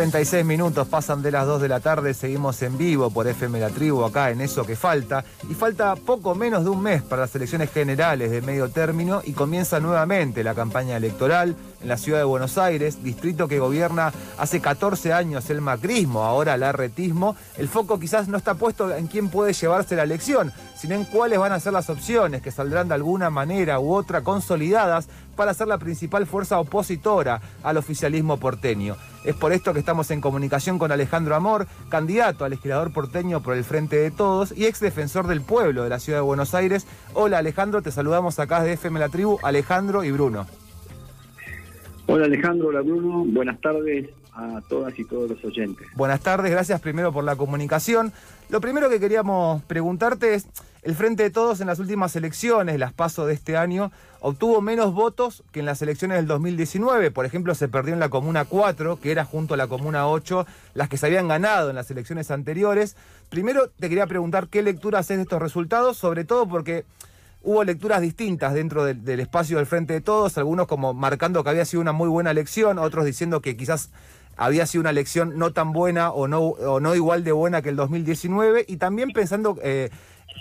36 minutos pasan de las 2 de la tarde, seguimos en vivo por FM La Tribu acá en Eso que falta. Y falta poco menos de un mes para las elecciones generales de medio término y comienza nuevamente la campaña electoral en la ciudad de Buenos Aires, distrito que gobierna hace 14 años el macrismo, ahora el arretismo. El foco quizás no está puesto en quién puede llevarse la elección, sino en cuáles van a ser las opciones que saldrán de alguna manera u otra consolidadas para ser la principal fuerza opositora al oficialismo porteño. Es por esto que estamos en comunicación con Alejandro Amor, candidato al legislador porteño por el Frente de Todos y ex defensor del pueblo de la ciudad de Buenos Aires. Hola Alejandro, te saludamos acá de FM La Tribu, Alejandro y Bruno. Hola Alejandro, hola Bruno, buenas tardes a todas y todos los oyentes. Buenas tardes, gracias primero por la comunicación. Lo primero que queríamos preguntarte es, el Frente de Todos en las últimas elecciones, las PASO de este año, obtuvo menos votos que en las elecciones del 2019. Por ejemplo, se perdió en la Comuna 4, que era junto a la Comuna 8, las que se habían ganado en las elecciones anteriores. Primero te quería preguntar qué lectura haces de estos resultados, sobre todo porque hubo lecturas distintas dentro del, espacio del Frente de Todos, algunos como marcando que había sido una muy buena elección, otros diciendo que quizás había sido una elección no tan buena o no, o no igual de buena que el 2019, y también pensando eh,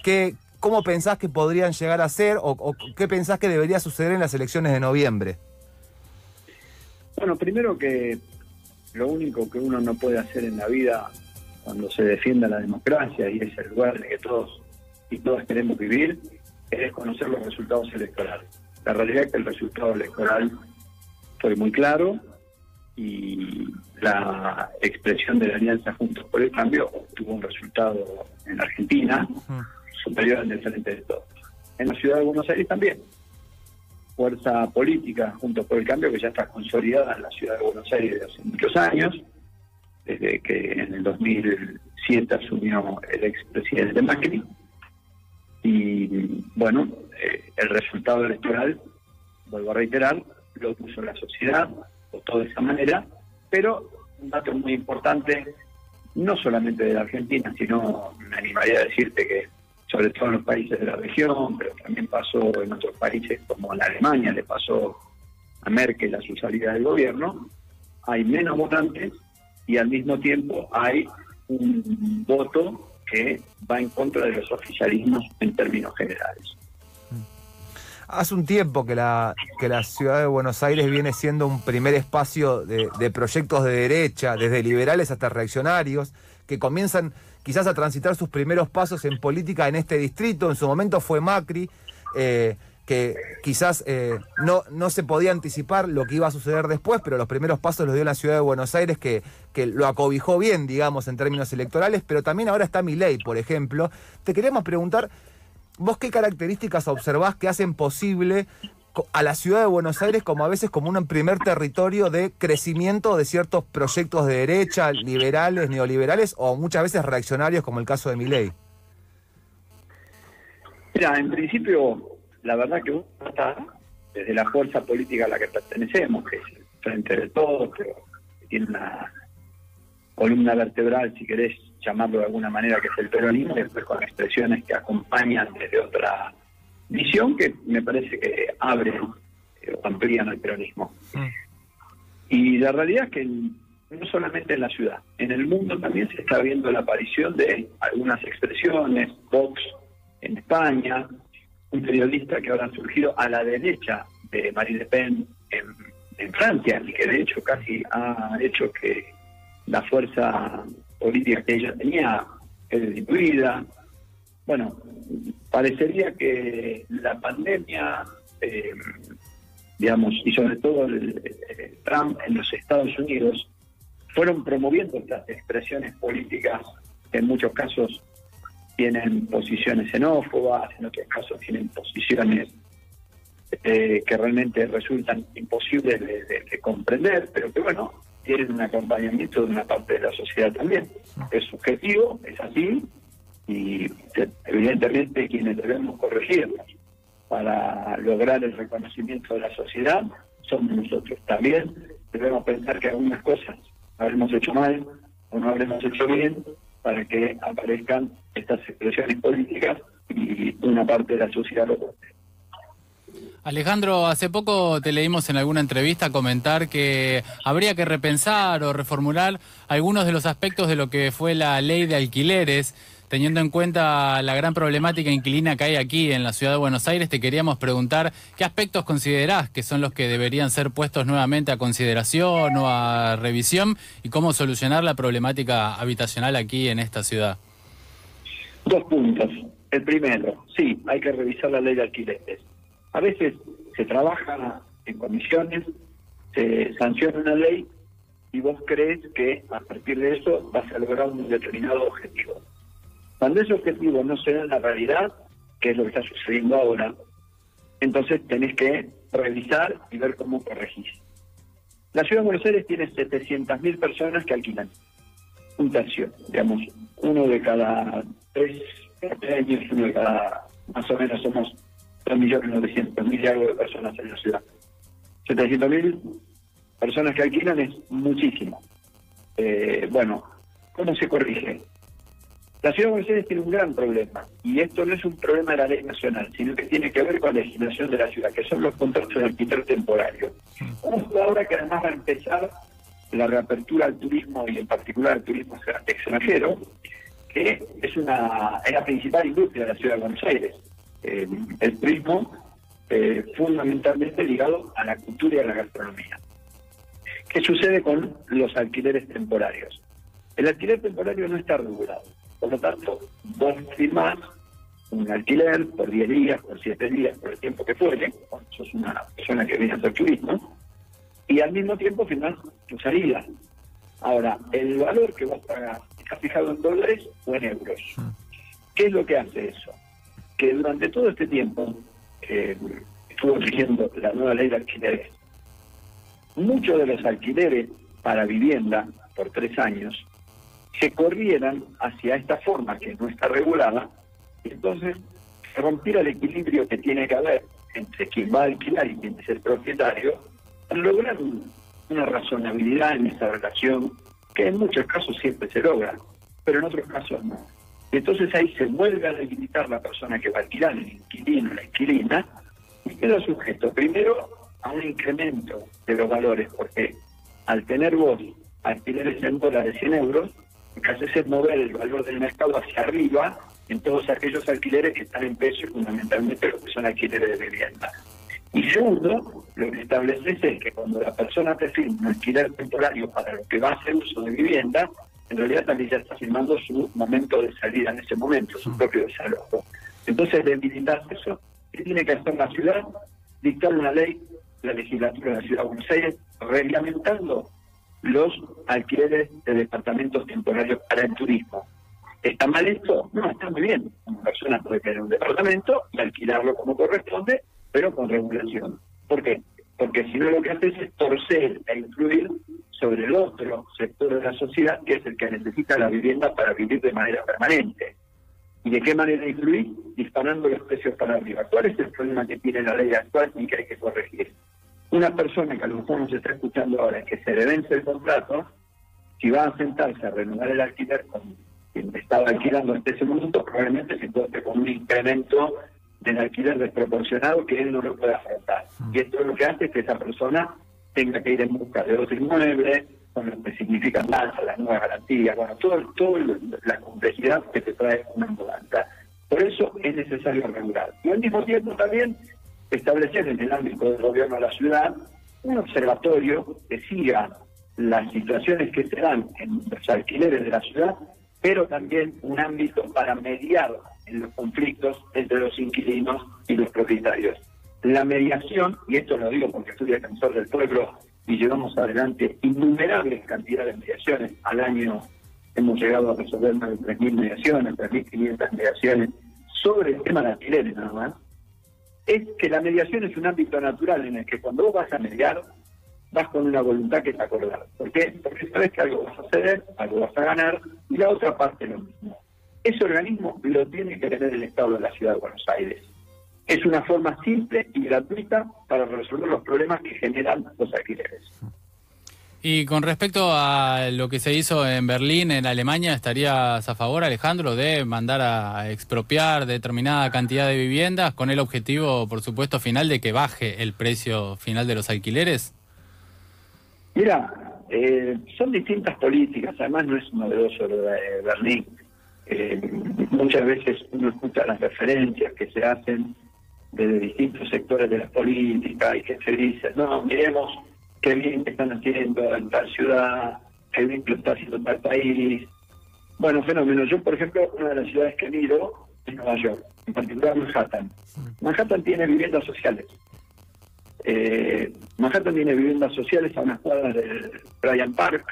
que, cómo pensás que podrían llegar a ser o, qué pensás que debería suceder en las elecciones de noviembre. Bueno, primero que lo único que uno no puede hacer en la vida cuando se defienda la democracia y es el lugar en el que todos y todas queremos vivir, es conocer los resultados electorales. La realidad es que el resultado electoral fue muy claro y la expresión de la Alianza Juntos por el Cambio obtuvo un resultado en Argentina superior al del Frente de Todos. En la ciudad de Buenos Aires también. Fuerza política Juntos por el Cambio que ya está consolidada en la ciudad de Buenos Aires desde hace muchos años, desde que en el 2007 asumió el expresidente Macri y bueno, eh, el resultado electoral, vuelvo a reiterar, lo puso la sociedad, votó de esa manera, pero un dato muy importante, no solamente de la Argentina, sino me animaría a decirte que sobre todo en los países de la región, pero también pasó en otros países como en Alemania, le pasó a Merkel a su salida del gobierno, hay menos votantes y al mismo tiempo hay un voto que va en contra de los oficialismos en términos generales. Hace un tiempo que la, que la ciudad de Buenos Aires viene siendo un primer espacio de, proyectos de derecha, desde liberales hasta reaccionarios, que comienzan quizás a transitar sus primeros pasos en política en este distrito. En su momento fue Macri. Eh, que quizás eh, no, no se podía anticipar lo que iba a suceder después, pero los primeros pasos los dio la ciudad de Buenos Aires, que, que lo acobijó bien, digamos, en términos electorales, pero también ahora está mi ley, por ejemplo. Te queremos preguntar, ¿vos qué características observás que hacen posible a la ciudad de Buenos Aires como a veces como un primer territorio de crecimiento de ciertos proyectos de derecha, liberales, neoliberales o muchas veces reaccionarios como el caso de Milei? Mira, en principio la verdad que uno está desde la fuerza política a la que pertenecemos, que es el Frente de Todos, pero que tiene una columna vertebral, si querés llamarlo de alguna manera, que es el peronismo, y después con expresiones que acompañan desde otra visión que me parece que abre o amplían el peronismo. Mm. Y la realidad es que no solamente en la ciudad, en el mundo también se está viendo la aparición de algunas expresiones, Vox en España, un periodista que ahora ha surgido a la derecha de Marine Le Pen en, Francia y que de hecho casi ha hecho que la fuerza política que ella tenía es destituida. Bueno, parecería que la pandemia, eh, digamos, y sobre todo el, Trump en los Estados Unidos, fueron promoviendo estas expresiones políticas que en muchos casos tienen posiciones xenófobas, en otros casos tienen posiciones eh, que realmente resultan imposibles de, comprender, pero que bueno, tienen un acompañamiento de una parte de la sociedad también. Es subjetivo, es así, y evidentemente quienes debemos corregirnos para lograr el reconocimiento de la sociedad somos nosotros. También debemos pensar que algunas cosas habremos hecho mal o no habremos hecho bien para que aparezcan estas expresiones políticas y una parte de la sociedad lo Alejandro, hace poco te leímos en alguna entrevista comentar que habría que repensar o reformular algunos de los aspectos de lo que fue la ley de alquileres. Teniendo en cuenta la gran problemática inquilina que hay aquí en la ciudad de Buenos Aires, te queríamos preguntar qué aspectos considerás que son los que deberían ser puestos nuevamente a consideración o a revisión y cómo solucionar la problemática habitacional aquí en esta ciudad. Dos puntos. El primero, sí, hay que revisar la ley de alquileres. A veces se trabaja en comisiones, se sanciona una ley y vos crees que a partir de eso vas a lograr un determinado objetivo. Cuando ese objetivo no se da en la realidad, que es lo que está sucediendo ahora, entonces tenés que revisar y ver cómo corregís. La ciudad de Buenos Aires tiene 700.000 personas que alquilan. Un tercio, digamos, uno de cada tres años, uno de cada, más o menos somos 2.900.000 y algo de personas en la ciudad. 700.000 personas que alquilan es muchísimo. Eh, bueno, ¿cómo se corrige? La ciudad de Buenos Aires tiene un gran problema, y esto no es un problema de la ley nacional, sino que tiene que ver con la legislación de la ciudad, que son los contratos de alquiler temporario. Justo ahora que además va a empezar la reapertura al turismo y en particular al turismo extranjero, que es una es la principal industria de la ciudad de Buenos Aires. Eh, el turismo eh, fundamentalmente ligado a la cultura y a la gastronomía. ¿Qué sucede con los alquileres temporarios? El alquiler temporario no está regulado. Por lo tanto, vos firmás un alquiler por 10 días, por 7 días, por el tiempo que fuere, cuando sos una persona que viene a hacer turismo, y al mismo tiempo firmás tu salida. Ahora, el valor que vos pagás está fijado en dólares o en euros. Mm. ¿Qué es lo que hace eso? Que durante todo este tiempo que estuvo rigiendo la nueva ley de alquileres, muchos de los alquileres para vivienda por tres años se corrieran hacia esta forma que no está regulada, y entonces se rompiera el equilibrio que tiene que haber entre quien va a alquilar y quien es el propietario, para lograr una razonabilidad en esa relación que en muchos casos siempre se logra, pero en otros casos no. Entonces ahí se vuelve a debilitar la persona que va a alquilar, el inquilino, la inquilina, y queda sujeto primero a un incremento de los valores, porque al tener vos alquileres en dólares 100 euros, lo que haces es mover el valor del mercado hacia arriba en todos aquellos alquileres que están en peso y fundamentalmente los que son alquileres de vivienda. Y segundo, lo que estableces es que cuando la persona te firma un alquiler temporario para lo que va a hacer uso de vivienda, en realidad también ya está firmando su momento de salida en ese momento, su propio desalojo. Entonces, debilitar eso, ¿qué tiene que hacer la ciudad? Dictar una ley, la legislatura de la ciudad de Buenos Aires, reglamentando los alquileres de departamentos temporarios para el turismo. ¿Está mal esto? No, está muy bien. Una persona puede tener un departamento y alquilarlo como corresponde, pero con regulación. ¿Por qué? Porque si no lo que hace es torcer e influir sobre el otro sector de la sociedad, que es el que necesita la vivienda para vivir de manera permanente. ¿Y de qué manera influir? Disparando los precios para arriba. ¿Cuál es el problema que tiene la ley actual y que hay que corregir? Una persona que a lo mejor nos está escuchando ahora, que se le vence el contrato, si va a sentarse a renovar el alquiler con quien estaba alquilando en ese momento, probablemente se encuentre con un incremento del alquiler desproporcionado que él no lo puede afrontar. Y esto es lo que hace que esa persona tenga que ir en busca de otro inmueble, con lo que significan más las nuevas garantías, bueno, todo, todo la complejidad que te trae una mudanza. Por eso es necesario regular. Y al mismo tiempo también establecer en el ámbito del gobierno de la ciudad un observatorio que siga las situaciones que se dan en los alquileres de la ciudad, pero también un ámbito para mediar en los conflictos entre los inquilinos y los propietarios. La mediación, y esto lo digo porque soy defensor del pueblo y llevamos adelante innumerables cantidades de mediaciones, al año hemos llegado a resolver más de 3.000 mediaciones, 3.500 mediaciones sobre el tema de alquileres nada más, es que la mediación es un ámbito natural en el que cuando vos vas a mediar, vas con una voluntad que es acordar. ¿Por qué? Porque sabes que algo vas a ceder, algo vas a ganar, y la otra parte lo mismo. Ese organismo lo tiene que tener el Estado de la Ciudad de Buenos Aires. Es una forma simple y gratuita para resolver los problemas que generan los alquileres. Y con respecto a lo que se hizo en Berlín, en Alemania, ¿estarías a favor, Alejandro, de mandar a expropiar determinada cantidad de viviendas con el objetivo, por supuesto, final de que baje el precio final de los alquileres? Mira, eh, son distintas políticas, además no es novedoso lo de Berlín. Eh, muchas veces uno escucha las referencias que se hacen desde distintos sectores de la política y que se dice, no, miremos qué bien que están haciendo en tal ciudad, qué bien que lo está haciendo tal país. Bueno, fenómeno. Yo, por ejemplo, una de las ciudades que miro es Nueva York, en particular Manhattan. Manhattan tiene viviendas sociales. Eh, Manhattan tiene viviendas sociales a unas cuadras del Bryant Park,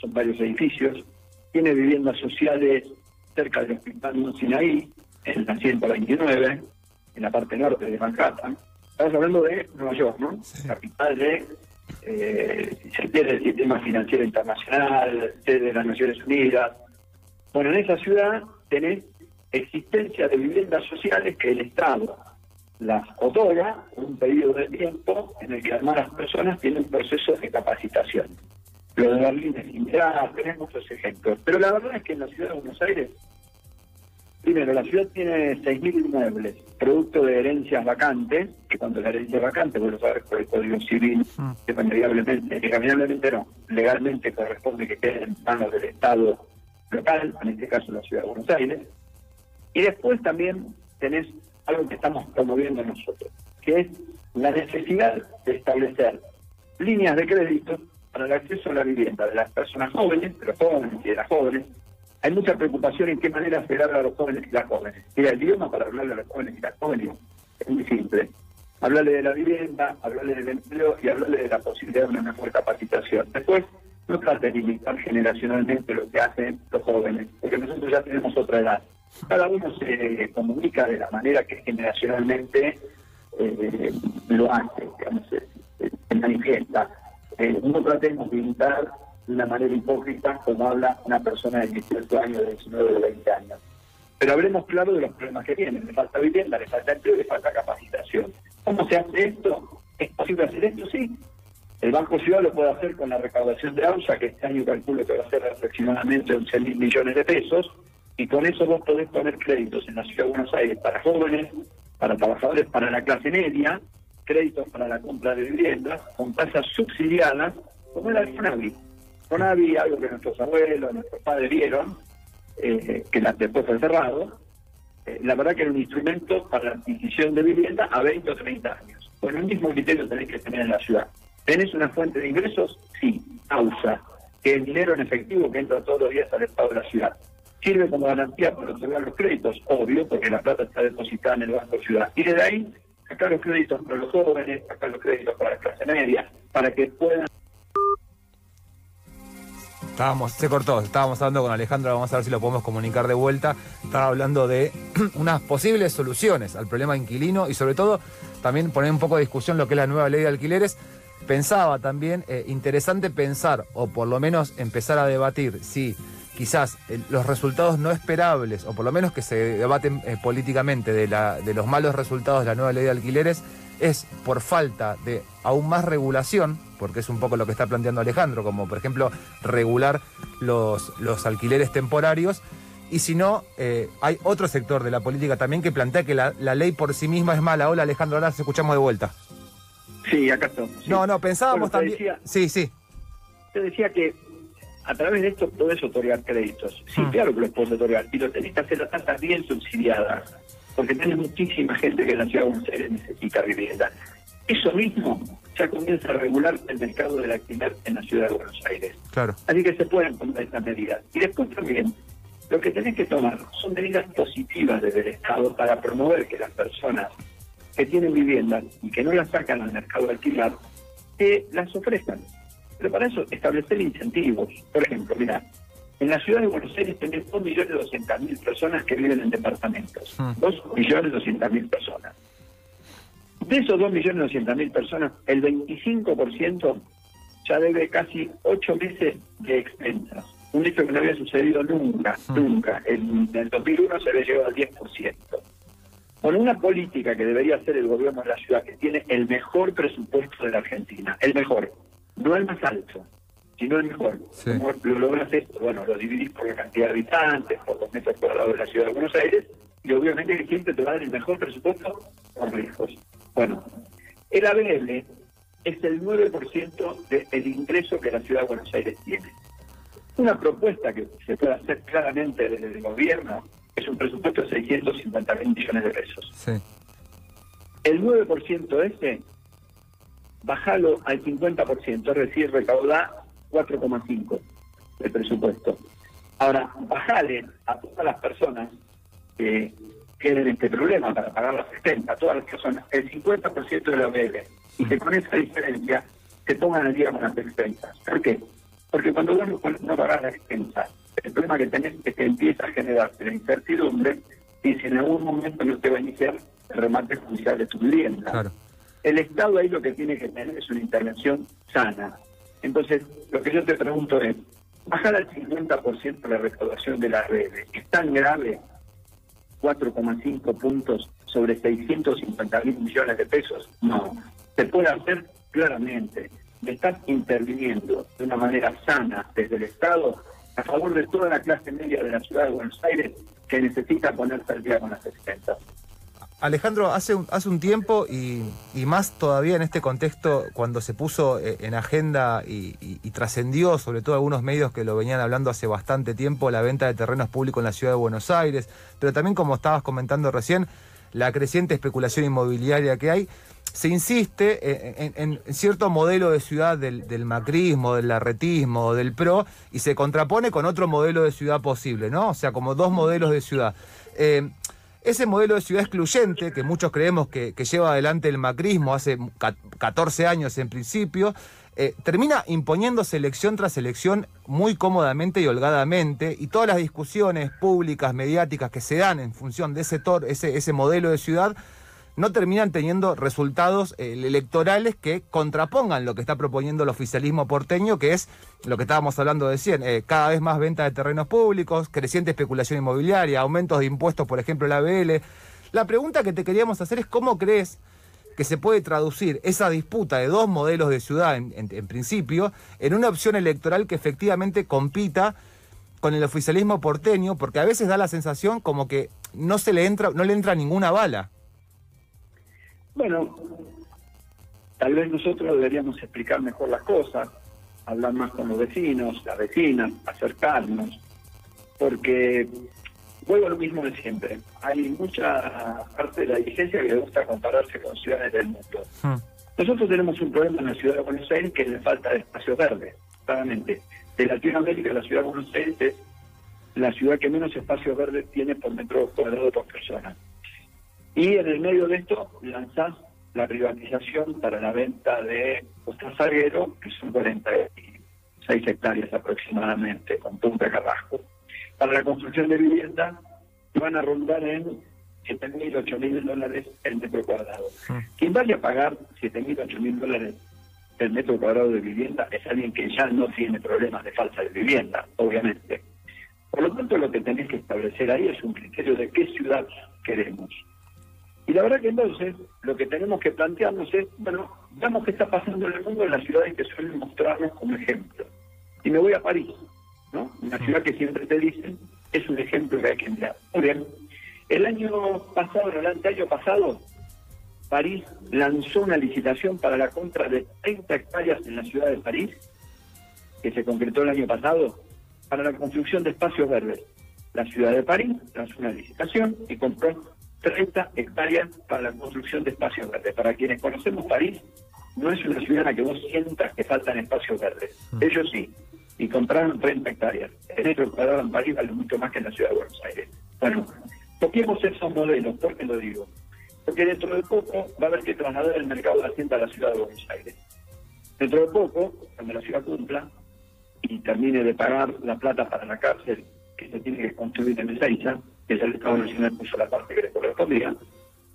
son varios edificios. Tiene viviendas sociales cerca del Hospital Sinaí, en la 129, en la parte norte de Manhattan. Estamos hablando de Nueva York, ¿no? Capital de, eh, se quiere, el sistema financiero internacional, de las Naciones Unidas. Bueno, en esa ciudad tenés existencia de viviendas sociales que el Estado las otorga en un periodo de tiempo en el que además las personas tienen procesos de capacitación. Lo de Berlín es similar, tenemos muchos ejemplos. Pero la verdad es que en la ciudad de Buenos Aires, primero, la ciudad tiene 6.000 inmuebles, producto de herencias vacantes, que cuando la herencia es vacante, vos lo sabes por el Código Civil, que irremediablemente no, legalmente corresponde que quede en manos del Estado local, en este caso la ciudad de Buenos Aires. Y después también tenés algo que estamos promoviendo nosotros, que es la necesidad de establecer líneas de crédito para el acceso a la vivienda de las personas jóvenes, de los jóvenes y de las jóvenes. Hay mucha preocupación en qué manera se a los jóvenes y las jóvenes. Mira, el idioma para hablarle a los jóvenes y las jóvenes es muy simple. Hablarle de la vivienda, hablarle del empleo y hablarle de la posibilidad de una mejor capacitación. Después, no trate de limitar generacionalmente lo que hacen los jóvenes, porque nosotros ya tenemos otra edad. Cada uno se comunica de la manera que generacionalmente eh, lo hace, digamos, se manifiesta eh, no tratemos de imitar de una manera hipócrita como habla una persona de 18 años, de 19, de 20 años. Pero hablemos claro de los problemas que tienen. Le falta vivienda, le falta empleo, le falta capacitación. ¿Cómo se hace esto? ¿Es posible hacer esto? Sí. El Banco Ciudad lo puede hacer con la recaudación de AUSA, que este año calculo que va a ser aproximadamente 11 mil millones de pesos, y con eso vos podés poner créditos en la Ciudad de Buenos Aires para jóvenes, para trabajadores, para la clase media, créditos para la compra de viviendas con tasas subsidiadas, como era el FONAVI. FONAVI, algo que nuestros abuelos, nuestros padres vieron, eh, que después fue cerrado, eh, la verdad que era un instrumento para la adquisición de vivienda a 20 o 30 años. Con el mismo criterio tenéis que tener en la ciudad. ¿Tenés una fuente de ingresos? Sí, AUSA, que es dinero en efectivo que entra todos los días al Estado de la ciudad. Sirve como garantía para otorgar los créditos, obvio, porque la plata está depositada en el Banco Ciudad. Y desde ahí sacar los créditos para los jóvenes, sacar los créditos para la clase media, para que puedan... Estábamos, se cortó, estábamos hablando con Alejandro, vamos a ver si lo podemos comunicar de vuelta. Estaba hablando de unas posibles soluciones al problema inquilino y sobre todo también poner un poco de discusión lo que es la nueva ley de alquileres. Pensaba también, eh, interesante pensar, o por lo menos empezar a debatir si quizás eh, los resultados no esperables, o por lo menos que se debaten eh, políticamente de, la, de los malos resultados de la nueva ley de alquileres, es por falta de aún más regulación, porque es un poco lo que está planteando Alejandro, como por ejemplo regular los, los alquileres temporarios, y si no, eh, hay otro sector de la política también que plantea que la, ley por sí misma es mala. Hola Alejandro, ahora se escuchamos de vuelta. Sí, acá estamos. No, no, pensábamos también... sí, sí. Te decía que a través de esto podés otorgar créditos. Sí, hmm. claro que los podés otorgar, y lo tenés que hacer a tasas bien subsidiadas, porque tenés muchísima gente que en la ciudad de Buenos Aires necesita vivienda. Eso mismo ya comienza a regular el mercado del alquiler en la ciudad de Buenos Aires. Claro. Así que se pueden tomar estas medidas. Y después también, lo que tenés que tomar son medidas positivas desde el Estado para promover que las personas que tienen vivienda y que no las sacan al mercado de alquilar, que las ofrezcan. Pero para eso establecer incentivos. Por ejemplo, mira, en la ciudad de Buenos Aires tenés 2.200.000 personas que viven en departamentos. 2.200.000 personas. De esos 2.200.000 personas, el 25% ya debe casi ocho meses de expensas. Un hecho que no había sucedido nunca, nunca. En, el 2001 se había llegado al 10%. Con una política que debería hacer el gobierno de la ciudad, que tiene el mejor presupuesto de la Argentina, el mejor, no el más alto, sino el mejor. ¿Cómo lo logras esto? Bueno, lo dividís por la cantidad de habitantes, por los metros cuadrados de la ciudad de Buenos Aires, y obviamente que siempre te va a dar el mejor presupuesto por lejos. Bueno, el ABL es el 9% del ingreso que la ciudad de Buenos Aires tiene. Una propuesta que se puede hacer claramente desde el gobierno es un presupuesto de 650 mil millones de pesos. Sí. El 9% ese, bajalo al 50%, es decir, recauda 4,5 del presupuesto. Ahora, bajale a todas las personas que queden este problema para pagar las 70, a todas las personas, el 50% de la OBL, y que con esa diferencia se pongan al día con las expensas. ¿Por qué? Porque cuando vos no, pagas las expensas, el problema que tenés es que empieza a generarse la incertidumbre y si en algún momento no te va a iniciar el remate judicial de tu vivienda. El Estado ahí lo que tiene que tener es una intervención sana. Entonces, lo que yo te pregunto es, bajar al 50% la recaudación de la red es tan grave 4,5 puntos sobre 650 mil millones de pesos? No, se puede hacer claramente. Estás interviniendo de una manera sana desde el Estado a favor de toda la clase media de la ciudad de Buenos Aires que necesita ponerse al día con las expensas. Alejandro, hace un, hace un tiempo y, más todavía en este contexto, cuando se puso eh, en agenda y, trascendió, sobre todo algunos medios que lo venían hablando hace bastante tiempo, la venta de terrenos públicos en la ciudad de Buenos Aires, pero también como estabas comentando recién, la creciente especulación inmobiliaria que hay, se insiste en, cierto modelo de ciudad del, macrismo, del larretismo, del PRO, y se contrapone con otro modelo de ciudad posible, ¿no? O sea, como dos modelos de ciudad. Eh, ese modelo de ciudad excluyente, que muchos creemos que, lleva adelante el macrismo hace 14 años en principio, eh, termina imponiéndose elección tras elección muy cómodamente y holgadamente, y todas las discusiones públicas, mediáticas que se dan en función de ese, ese, ese modelo de ciudad no terminan teniendo resultados eh, electorales que contrapongan lo que está proponiendo el oficialismo porteño, que es lo que estábamos hablando de eh, cada vez más venta de terrenos públicos, creciente especulación inmobiliaria, aumentos de impuestos, por ejemplo, la ABL. La pregunta que te queríamos hacer es cómo crees que se puede traducir esa disputa de dos modelos de ciudad, en, en principio, en una opción electoral que efectivamente compita con el oficialismo porteño, porque a veces da la sensación como que no se le entra, no le entra ninguna bala. Bueno, tal vez nosotros deberíamos explicar mejor las cosas, hablar más con los vecinos, las vecinas, acercarnos, porque vuelvo a lo mismo de siempre. Hay mucha parte de la dirigencia que le gusta compararse con ciudades del mundo. Hmm. Nosotros tenemos un problema en la ciudad de Buenos Aires que es la falta de espacio verde, claramente. De Latinoamérica, la ciudad de Buenos Aires es la ciudad que menos espacio verde tiene por metro cuadrado por persona. Y en el medio de esto lanzás la privatización para la venta de Costa Salguero, que son 46 hectáreas aproximadamente, con Punta Carrasco. Para la construcción de vivienda van a rondar en 7.000, 8.000 dólares el metro cuadrado. Quien vaya a pagar 7.000, 8.000 dólares el metro cuadrado de vivienda es alguien que ya no tiene problemas de falta de vivienda, obviamente. Por lo tanto, lo que tenés que establecer ahí es un criterio de qué ciudad queremos. Y la verdad que entonces lo que tenemos que plantearnos es, bueno, veamos qué está pasando en el mundo en las ciudades que suelen mostrarnos como ejemplo. Y me voy a París, ¿no? Una ciudad que siempre te dicen es un ejemplo que hay que emplear. Muy bien. El año pasado, el año pasado, París lanzó una licitación para la compra de 30 hectáreas en la ciudad de París, que se concretó el año pasado, para la construcción de espacios verdes. La ciudad de París lanzó una licitación y compró 30 hectáreas para la construcción de espacios verdes. Para quienes conocemos París, no es una ciudad en la que vos sientas que faltan espacios verdes. Mm. Ellos sí, y compraron 30 hectáreas. El metro cuadrado en París vale mucho más que en la ciudad de Buenos Aires. Bueno, toquemos esos modelos. ¿Por qué lo digo? Porque dentro de poco va a haber que trasladar el mercado de Hacienda a la ciudad de Buenos Aires. Dentro de poco, cuando la ciudad cumpla y termine de pagar la plata para la cárcel que se tiene que construir en Ezeiza, que ya el Estado Nacional puso la parte que le correspondía,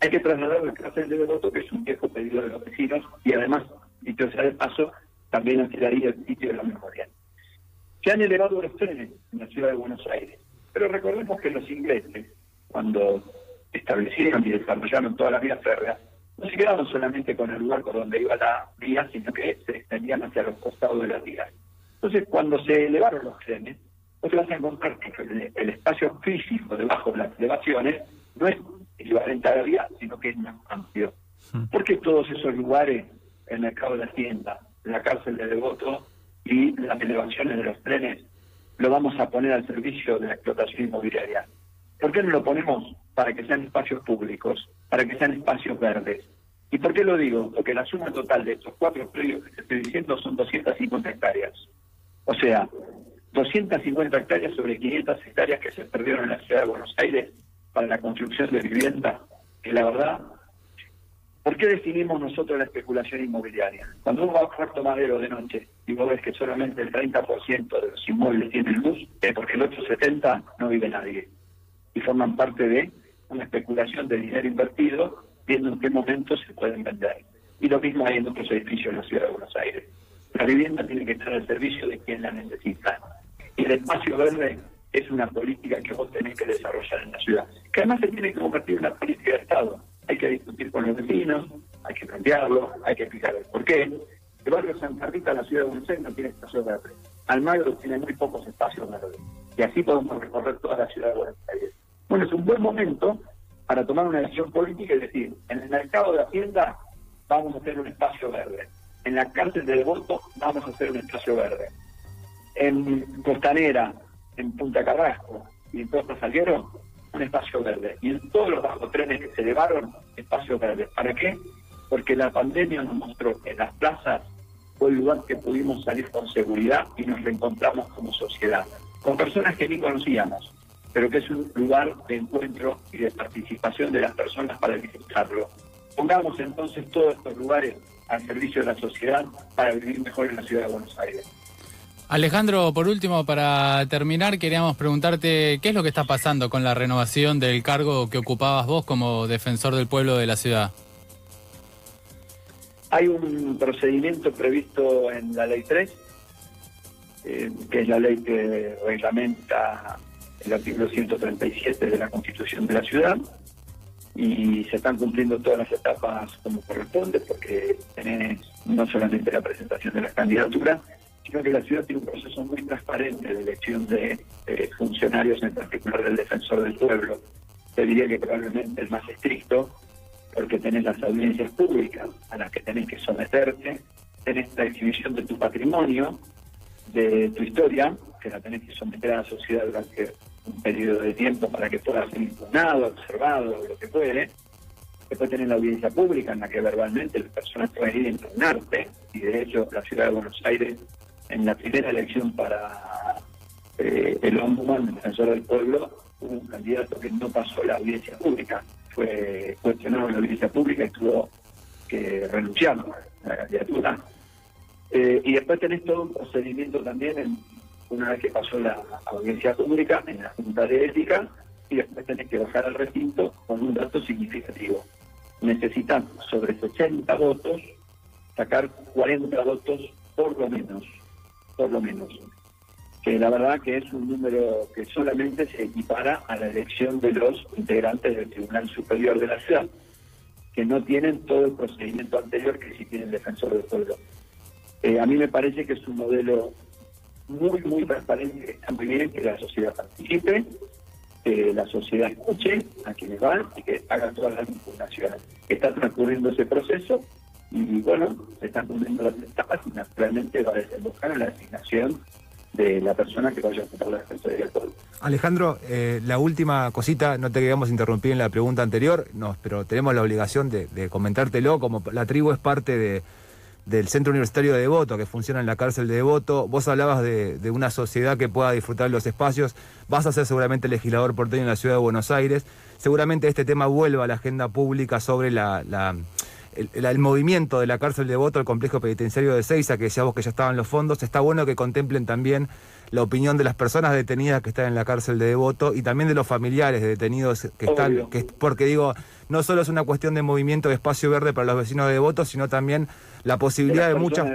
hay que trasladar la cárcel de Devoto, que es un viejo pedido de los vecinos, y además, dicho sea de paso, también ahí el sitio de la memoria. Se han elevado los trenes en la ciudad de Buenos Aires, pero recordemos que los ingleses, cuando establecieron y desarrollaron todas las vías férreas, no se quedaron solamente con el lugar por donde iba la vía, sino que se extendían hacia los costados de la vía. Entonces, cuando se elevaron los trenes, vos te vas a encontrar que el, espacio físico debajo de las elevaciones no es equivalente a la vía, sino que es más amplio. Hmm. ¿Por qué todos esos lugares, el mercado de la tienda, la cárcel de Devoto y las elevaciones de los trenes, lo vamos a poner al servicio de la explotación inmobiliaria? ¿Por qué no lo ponemos para que sean espacios públicos, para que sean espacios verdes? ¿Y por qué lo digo? Porque la suma total de estos cuatro predios que te estoy diciendo son 250 hectáreas. O sea, 250 hectáreas sobre 500 hectáreas que se perdieron en la ciudad de Buenos Aires para la construcción de vivienda, que la verdad, ¿por qué definimos nosotros la especulación inmobiliaria? Cuando uno va a Puerto Madero de noche y vos ves que solamente el 30% de los inmuebles tienen luz, es porque el 870 no vive nadie y forman parte de una especulación de dinero invertido viendo en qué momento se pueden vender. Y lo mismo hay en otros edificios en la ciudad de Buenos Aires. La vivienda tiene que estar al servicio de quien la necesita. El espacio verde es una política que vos tenés que desarrollar en la ciudad, que además se tiene que convertir en una política de Estado. Hay que discutir con los vecinos, hay que plantearlo, hay que explicar el por qué. El barrio Santa Rita, la ciudad de Buenos Aires, no tiene espacio verde. Almagro tiene muy pocos espacios verdes. Y así podemos recorrer toda la ciudad de Buenos Aires. Bueno, es un buen momento para tomar una decisión política y decir, en el mercado de Hacienda vamos a hacer un espacio verde. En la cárcel del voto vamos a hacer un espacio verde. En Costanera, en Punta Carrasco y en Costa Salguero, un espacio verde. Y en todos los bajos trenes que se llevaron, espacio verde. ¿Para qué? Porque la pandemia nos mostró que las plazas fue el lugar que pudimos salir con seguridad y nos reencontramos como sociedad, con personas que ni conocíamos, pero que es un lugar de encuentro y de participación de las personas para disfrutarlo. Pongamos entonces todos estos lugares al servicio de la sociedad para vivir mejor en la ciudad de Buenos Aires. Alejandro, por último, para terminar, queríamos preguntarte qué es lo que está pasando con la renovación del cargo que ocupabas vos como defensor del pueblo de la ciudad. Hay un procedimiento previsto en la Ley 3, eh, que es la ley que reglamenta el artículo 137 de la Constitución de la ciudad y se están cumpliendo todas las etapas como corresponde porque tenés no solamente la presentación de las candidaturas, sino que la ciudad tiene un proceso muy transparente de elección de funcionarios, en particular del defensor del pueblo. Te diría que probablemente el más estricto, porque tenés las audiencias públicas a las que tenés que someterte, tenés la exhibición de tu patrimonio, de tu historia, que la tenés que someter a la sociedad durante un periodo de tiempo para que pueda ser impugnado, observado, lo que puede. Después tenés la audiencia pública en la que verbalmente las personas pueden ir a impugnarte, y de hecho la ciudad de Buenos Aires, en la primera elección para eh, el ombudsman, el defensor del pueblo, hubo un candidato que no pasó la audiencia pública, fue cuestionado en la audiencia pública y tuvo que renunciar a la candidatura. Eh, y después tenés todo un procedimiento también en una vez que pasó la audiencia pública en la Junta de Ética y después tenés que bajar al recinto con un dato significativo. Necesitan sobre 60 votos sacar 40 votos por lo menos, por lo menos. Que la verdad que es un número que solamente se equipara a la elección de los integrantes del Tribunal Superior de la Ciudad, que no tienen todo el procedimiento anterior que sí tiene el defensor del pueblo. Eh, a mí me parece que es un modelo muy, muy transparente, que está muy bien que la sociedad participe, que la sociedad escuche a quienes van y que hagan todas las impugnaciones. Está transcurriendo ese proceso y bueno, se están cumpliendo las etapas y naturalmente va a desembocar en la designación de la persona que vaya a ocupar la defensa del pueblo. Alejandro, eh, la última cosita, no te queríamos interrumpir en la pregunta anterior, pero tenemos la obligación de, de comentártelo, como la tribu es parte de del Centro Universitario de Devoto, que funciona en la cárcel de Devoto. Vos hablabas de, una sociedad que pueda disfrutar los espacios. Vas a ser seguramente legislador porteño en la ciudad de Buenos Aires. Seguramente este tema vuelva a la agenda pública sobre la, el, movimiento de la cárcel de Devoto al complejo penitenciario de Seiza, que decíamos que ya estaban los fondos. Está bueno que contemplen también la opinión de las personas detenidas que están en la cárcel de Devoto y también de los familiares de detenidos que están, que, porque digo, no solo es una cuestión de movimiento de espacio verde para los vecinos de Devoto, sino también la posibilidad de, muchas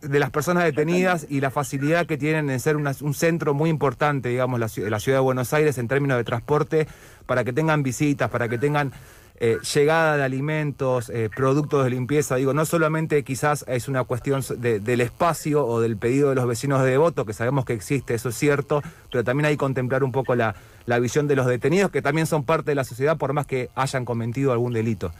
de las personas detenidas y la facilidad que tienen en ser una- un centro muy importante, digamos, la, la ciudad de Buenos Aires en términos de transporte, para que tengan visitas, para que tengan eh, llegada de alimentos, eh, productos de limpieza. Digo, no solamente quizás es una cuestión de- del espacio o del pedido de los vecinos de Devoto, que sabemos que existe, eso es cierto, pero también hay que contemplar un poco la, la visión de los detenidos, que también son parte de la sociedad, por más que hayan cometido algún delito.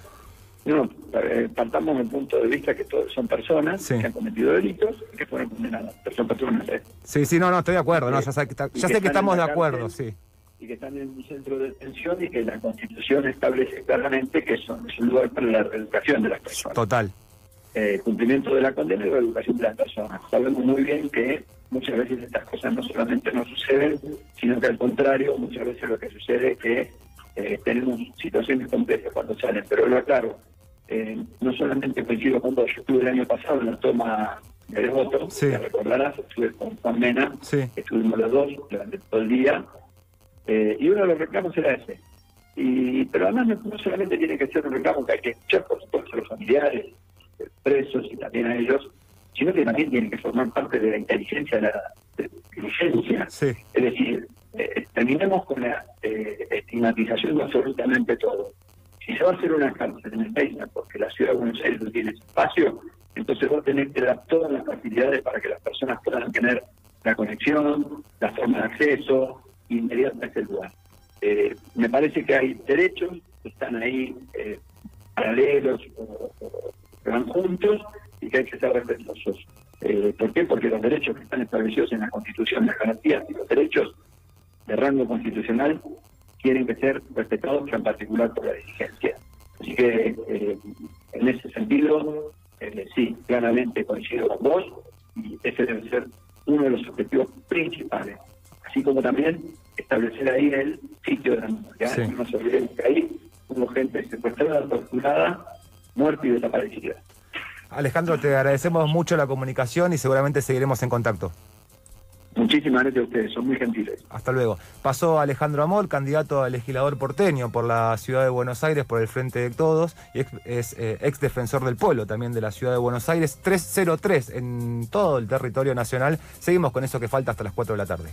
No, eh, partamos del punto de vista que todos son personas Sí. que han cometido delitos y que fueron condenadas. Pero son personas, ¿eh? Sí, sí, no, no, estoy de acuerdo, no, ya, sé que está- Y ya sé que estamos de acuerdo, cárcel. sí. Y que están en un centro de detención y que la Constitución establece claramente que son, es un lugar para la reeducación de las personas. Total. Eh, cumplimiento de la condena y reeducación de las personas. Sabemos muy bien que muchas veces estas cosas no solamente no suceden, sino que al contrario, muchas veces lo que sucede es que eh, tenemos situaciones complejas cuando salen. Pero lo aclaro, eh, no solamente coincido vos, yo estuve el año pasado en la toma de voto, Sí. te recordarás, estuve con Juan Mena, Sí. estuvimos los dos durante todo el día, eh, y uno de los reclamos era ese. Y, pero además no, solamente tiene que ser un reclamo que hay que escuchar, por supuesto, a los familiares, eh, presos y también a ellos, sino que también tiene que formar parte de la inteligencia, de la diligencia. Sí. Es decir, eh, terminemos con la eh, estigmatización de absolutamente todo. Si se va a hacer una cárcel en el país, porque la ciudad de Buenos Aires no tiene espacio, entonces va a tener que dar todas las facilidades para que las personas puedan tener la conexión, la forma de acceso inmediata a ese lugar. Eh, me parece que hay derechos que están ahí eh, paralelos o, que van juntos y que hay que ser respetuosos. Eh, ¿Por qué? Porque los derechos que están establecidos en la Constitución, las garantías y los derechos de rango constitucional tienen que ser respetados, en particular por la diligencia. Así que, eh, en ese sentido, eh, sí, claramente coincido con vos y ese debe ser uno de los objetivos principales. Así como también establecer ahí el sitio de la memoria. Sí. No nos olvidemos que ahí hubo gente secuestrada, torturada, muerta y desaparecida. Alejandro, te agradecemos mucho la comunicación y seguramente seguiremos en contacto. Muchísimas gracias a ustedes, son muy gentiles. Hasta luego. Pasó Alejandro Amol, candidato a legislador porteño por la ciudad de Buenos Aires, por el Frente de Todos, y ex, es eh, ex defensor del pueblo también de la ciudad de Buenos Aires. 303 en todo el territorio nacional. Seguimos con eso que falta hasta las 4 de la tarde.